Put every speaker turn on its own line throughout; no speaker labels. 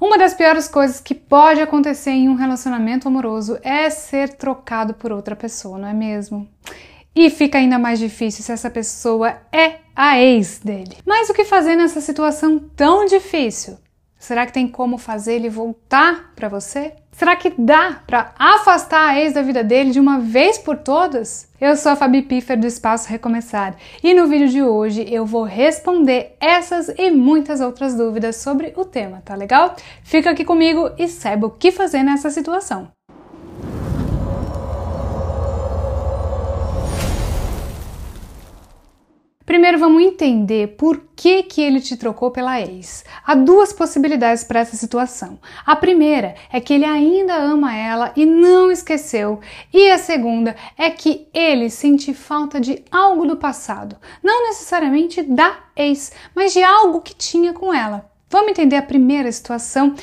Uma das piores coisas que pode acontecer em um relacionamento amoroso é ser trocado por outra pessoa, não é mesmo? E fica ainda mais difícil se essa pessoa é a ex dele. Mas o que fazer nessa situação tão difícil? Será que tem como fazer ele voltar para você? Será que dá para afastar a ex da vida dele de uma vez por todas? Eu sou a Fabi Piffer do Espaço Recomeçar e no vídeo de hoje eu vou responder essas e muitas outras dúvidas sobre o tema, tá legal? Fica aqui comigo e saiba o que fazer nessa situação. Primeiro vamos entender por que, que ele te trocou pela ex. Há duas possibilidades para essa situação. A primeira é que ele ainda ama ela e não esqueceu, e a segunda é que ele sente falta de algo do passado, não necessariamente da ex, mas de algo que tinha com ela. Vamos entender a primeira situação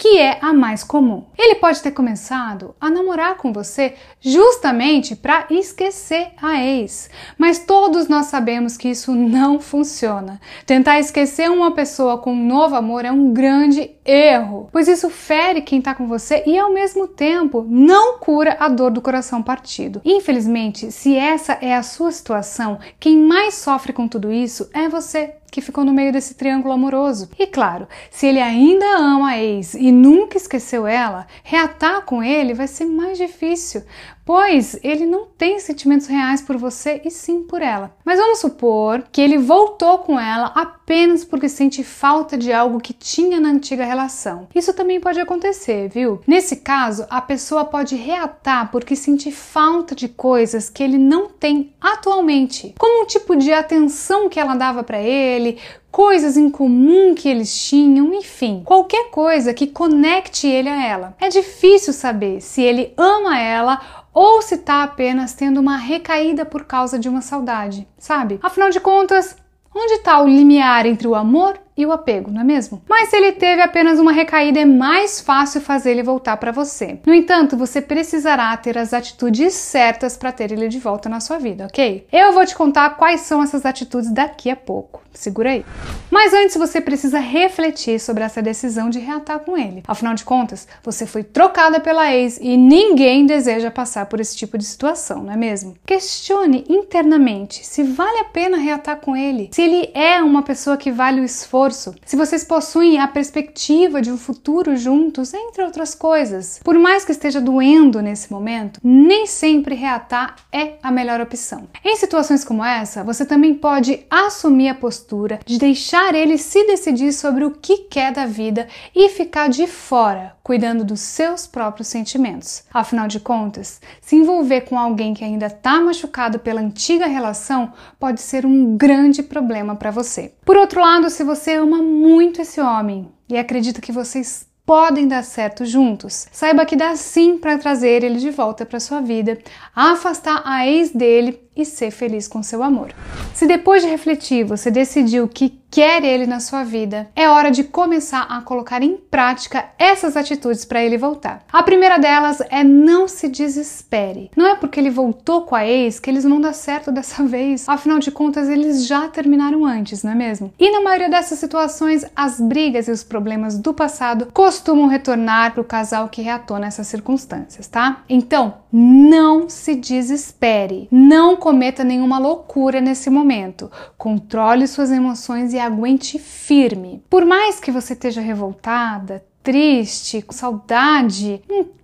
que é a mais comum. Ele pode ter começado a namorar com você justamente para esquecer a ex, mas todos nós sabemos que isso não funciona. Tentar esquecer uma pessoa com um novo amor é um grande erro, pois isso fere quem está com você e ao mesmo tempo não cura a dor do coração partido. Infelizmente, se essa é a sua situação, quem mais sofre com tudo isso é você que ficou no meio desse triângulo amoroso. E claro, se ele ainda ama a ex e nunca esqueceu ela, reatar com ele vai ser mais difícil, pois ele não tem sentimentos reais por você e sim por ela. Mas vamos supor que ele voltou com ela apenas porque sente falta de algo que tinha na antiga relação. Isso também pode acontecer, viu? Nesse caso, a pessoa pode reatar porque sente falta de coisas que ele não tem atualmente, como um tipo de atenção que ela dava para ele, coisas em comum que eles tinham, enfim, qualquer coisa que conecte ele a ela. É difícil saber se ele ama ela ou se está apenas tendo uma recaída por causa de uma saudade, sabe? Afinal de contas, onde está o limiar entre o amor e o apego, não é mesmo? Mas se ele teve apenas uma recaída, é mais fácil fazer ele voltar para você. No entanto, você precisará ter as atitudes certas para ter ele de volta na sua vida, ok? Eu vou te contar quais são essas atitudes daqui a pouco. Segura aí. Mas antes você precisa refletir sobre essa decisão de reatar com ele. Afinal de contas, você foi trocada pela ex e ninguém deseja passar por esse tipo de situação, não é mesmo? Questione internamente se vale a pena reatar com ele, se ele é uma pessoa que vale o esforço esforço, se vocês possuem a perspectiva de um futuro juntos, entre outras coisas. Por mais que esteja doendo nesse momento, nem sempre reatar é a melhor opção. Em situações como essa, você também pode assumir a postura de deixar ele se decidir sobre o que quer da vida e ficar de fora, cuidando dos seus próprios sentimentos. Afinal de contas, se envolver com alguém que ainda está machucado pela antiga relação pode ser um grande problema para você. Por outro lado, se você ama muito esse homem e acredita que vocês podem dar certo juntos. Saiba que dá sim para trazer ele de volta para sua vida, afastar a ex dele e ser feliz com seu amor. Se depois de refletir você decidiu que quer ele na sua vida, é hora de começar a colocar em prática essas atitudes para ele voltar. A primeira delas é não se desespere. Não é porque ele voltou com a ex que eles vão dar certo dessa vez. Afinal de contas, eles já terminaram antes, não é mesmo? E na maioria dessas situações, as brigas e os problemas do passado costumam retornar para o casal que reatou nessas circunstâncias, tá? Então, não se desespere. Não cometa nenhuma loucura nesse momento. Controle suas emoções e aguente firme. Por mais que você esteja revoltada, triste, com saudade,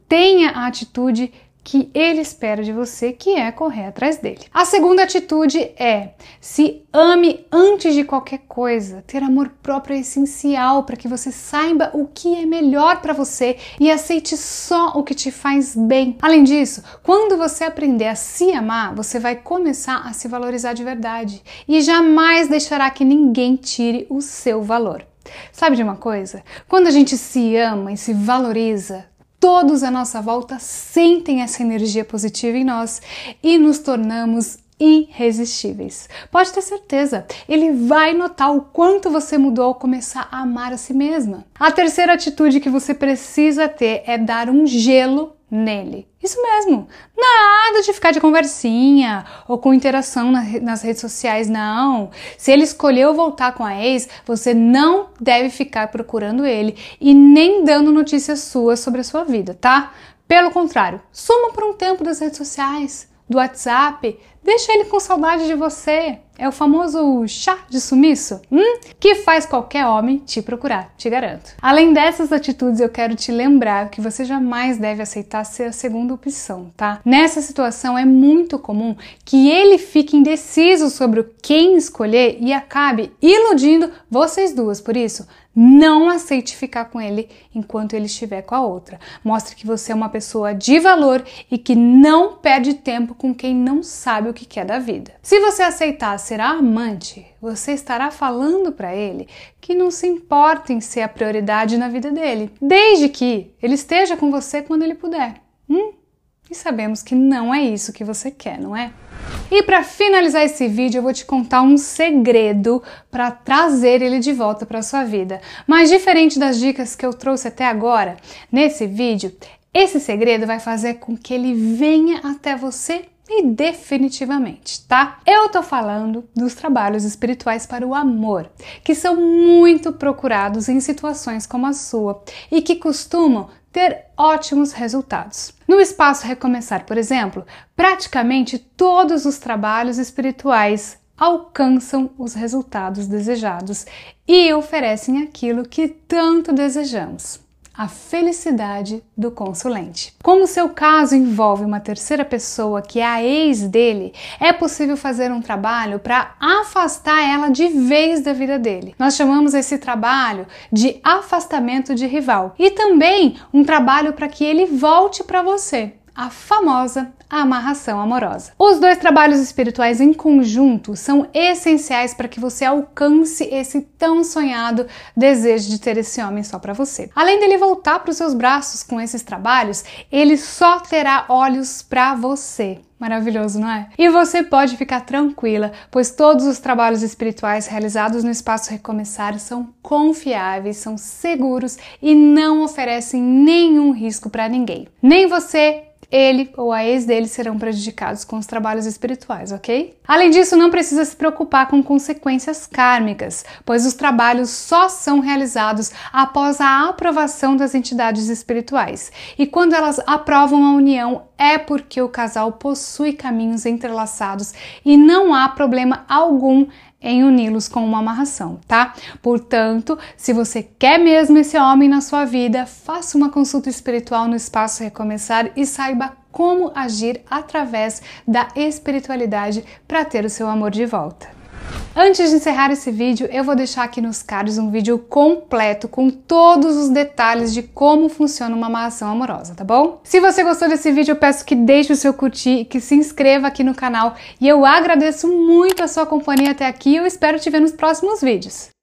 tenha a atitude que ele espera de você, que é correr atrás dele. A segunda atitude é se ame antes de qualquer coisa. Ter amor próprio é essencial para que você saiba o que é melhor para você e aceite só o que te faz bem. Além disso, quando você aprender a se amar, você vai começar a se valorizar de verdade e jamais deixará que ninguém tire o seu valor. Sabe de uma coisa? Quando a gente se ama e se valoriza, todos à nossa volta sentem essa energia positiva em nós e nos tornamos irresistíveis. Pode ter certeza, ele vai notar o quanto você mudou ao começar a amar a si mesma. A terceira atitude que você precisa ter é dar um gelo nele. Isso mesmo. Nada de ficar de conversinha ou com interação na, nas redes sociais, não. Se ele escolheu voltar com a ex, você não deve ficar procurando ele e nem dando notícias suas sobre a sua vida, tá? Pelo contrário, suma por um tempo das redes sociais do WhatsApp, deixa ele com saudade de você. É o famoso chá de sumiço, hum? que faz qualquer homem te procurar, te garanto. Além dessas atitudes, eu quero te lembrar que você jamais deve aceitar ser a segunda opção, tá? Nessa situação é muito comum que ele fique indeciso sobre quem escolher e acabe iludindo vocês duas. Por isso, não aceite ficar com ele enquanto ele estiver com a outra. Mostre que você é uma pessoa de valor e que não perde tempo com quem não sabe o que quer da vida. Se você aceitar ser amante, você estará falando para ele que não se importa em ser a prioridade na vida dele, desde que ele esteja com você quando ele puder. Hum? E sabemos que não é isso que você quer, não é? E para finalizar esse vídeo, eu vou te contar um segredo para trazer ele de volta para sua vida. Mas diferente das dicas que eu trouxe até agora, nesse vídeo, esse segredo vai fazer com que ele venha até você e definitivamente, tá? Eu tô falando dos trabalhos espirituais para o amor, que são muito procurados em situações como a sua e que costumam ter ótimos resultados. No espaço Recomeçar, por exemplo, praticamente todos os trabalhos espirituais alcançam os resultados desejados e oferecem aquilo que tanto desejamos a felicidade do consulente. Como seu caso envolve uma terceira pessoa que é a ex dele, é possível fazer um trabalho para afastar ela de vez da vida dele. Nós chamamos esse trabalho de afastamento de rival e também um trabalho para que ele volte para você a famosa amarração amorosa. Os dois trabalhos espirituais em conjunto são essenciais para que você alcance esse tão sonhado desejo de ter esse homem só para você. Além dele voltar para os seus braços com esses trabalhos, ele só terá olhos para você. Maravilhoso, não é? E você pode ficar tranquila, pois todos os trabalhos espirituais realizados no Espaço Recomeçar são confiáveis, são seguros e não oferecem nenhum risco para ninguém. Nem você, ele ou a ex dele serão prejudicados com os trabalhos espirituais, ok? Além disso, não precisa se preocupar com consequências kármicas, pois os trabalhos só são realizados após a aprovação das entidades espirituais. E quando elas aprovam a união, é porque o casal possui caminhos entrelaçados e não há problema algum em uni-los com uma amarração, tá? Portanto, se você quer mesmo esse homem na sua vida, faça uma consulta espiritual no espaço Recomeçar e saiba como agir através da espiritualidade para ter o seu amor de volta. Antes de encerrar esse vídeo, eu vou deixar aqui nos cards um vídeo completo com todos os detalhes de como funciona uma amarração amorosa, tá bom? Se você gostou desse vídeo, eu peço que deixe o seu curtir que se inscreva aqui no canal. E eu agradeço muito a sua companhia até aqui e eu espero te ver nos próximos vídeos.